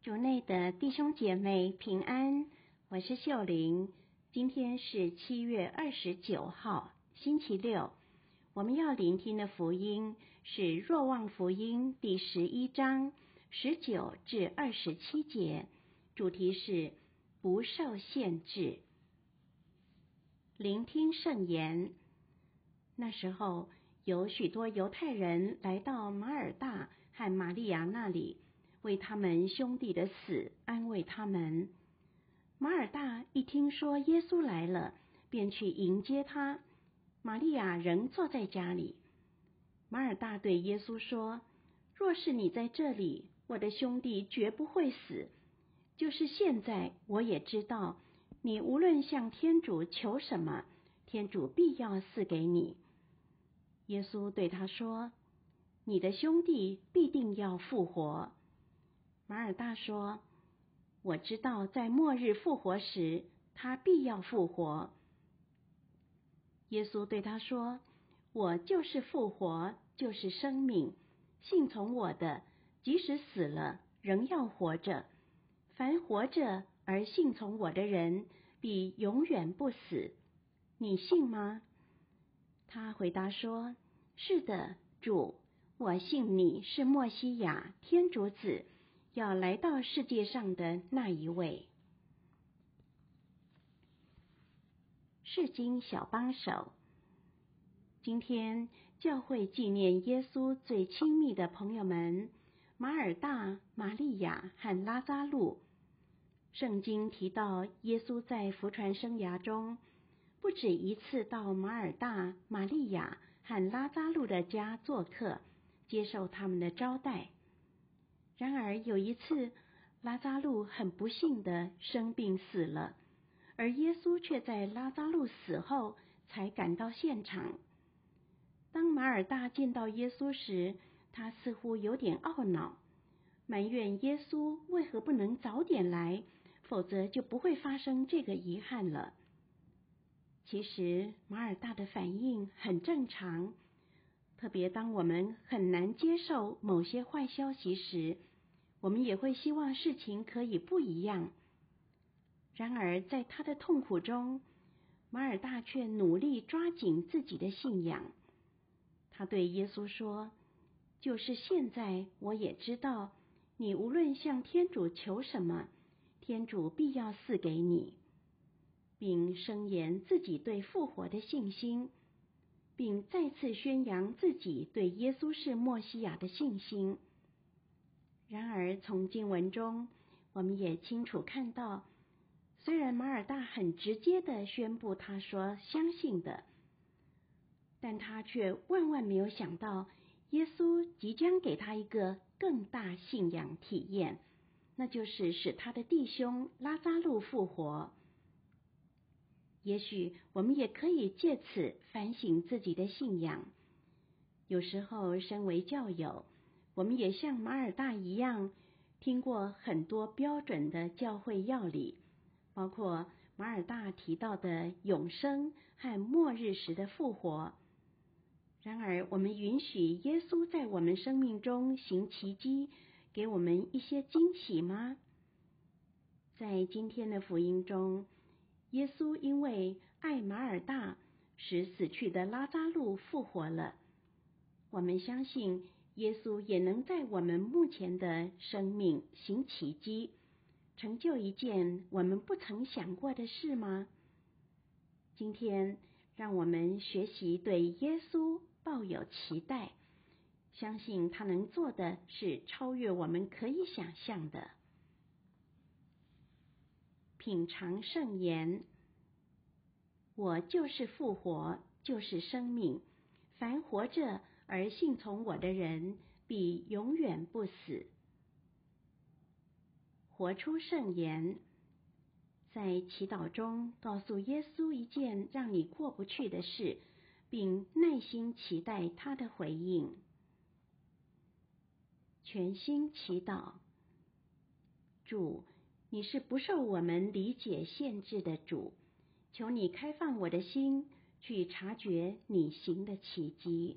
主内的弟兄姐妹平安，我是秀玲。今天是七月二十九号，星期六。我们要聆听的福音是《若望福音》第十一章十九至二十七节，主题是不受限制。聆听圣言。那时候，有许多犹太人来到马尔大和玛利亚那里。为他们兄弟的死安慰他们。马尔大一听说耶稣来了，便去迎接他。玛利亚仍坐在家里。马尔大对耶稣说：“若是你在这里，我的兄弟绝不会死。就是现在，我也知道，你无论向天主求什么，天主必要赐给你。”耶稣对他说：“你的兄弟必定要复活。”马尔大说：“我知道，在末日复活时，他必要复活。”耶稣对他说：“我就是复活，就是生命。信从我的，即使死了，仍要活着。凡活着而信从我的人，必永远不死。你信吗？”他回答说：“是的，主，我信你是默西亚，天主子。”要来到世界上的那一位。释经小帮手，今天教会纪念耶稣最亲密的朋友们马尔大、玛利亚和拉扎路。圣经提到耶稣在福传生涯中不止一次到马尔大、玛利亚和拉扎路的家做客，接受他们的招待。然而有一次，拉扎路很不幸的生病死了，而耶稣却在拉扎路死后才赶到现场。当马尔大见到耶稣时，他似乎有点懊恼，埋怨耶稣为何不能早点来，否则就不会发生这个遗憾了。其实马尔大的反应很正常，特别当我们很难接受某些坏消息时。我们也会希望事情可以不一样。然而，在他的痛苦中，马尔大却努力抓紧自己的信仰。他对耶稣说：“就是现在，我也知道，你无论向天主求什么，天主必要赐给你，并声言自己对复活的信心，并再次宣扬自己对耶稣是默西亚的信心。”然而，从经文中，我们也清楚看到，虽然马尔大很直接的宣布他说相信的，但他却万万没有想到，耶稣即将给他一个更大信仰体验，那就是使他的弟兄拉扎路复活。也许我们也可以借此反省自己的信仰。有时候，身为教友，我们也像马尔大一样，听过很多标准的教会要理，包括马尔大提到的永生和末日时的复活。然而，我们允许耶稣在我们生命中行奇迹，给我们一些惊喜吗？在今天的福音中，耶稣因为爱马尔大，使死去的拉扎路复活了。我们相信。耶稣也能在我们目前的生命行奇迹，成就一件我们不曾想过的事吗？今天，让我们学习对耶稣抱有期待，相信他能做的是超越我们可以想象的。品尝圣言，我就是复活，就是生命，凡活着。而信从我的人，必永远不死。活出圣言，在祈祷中告诉耶稣一件让你过不去的事，并耐心期待他的回应。全心祈祷，主，你是不受我们理解限制的主，求你开放我的心，去察觉你行的奇迹。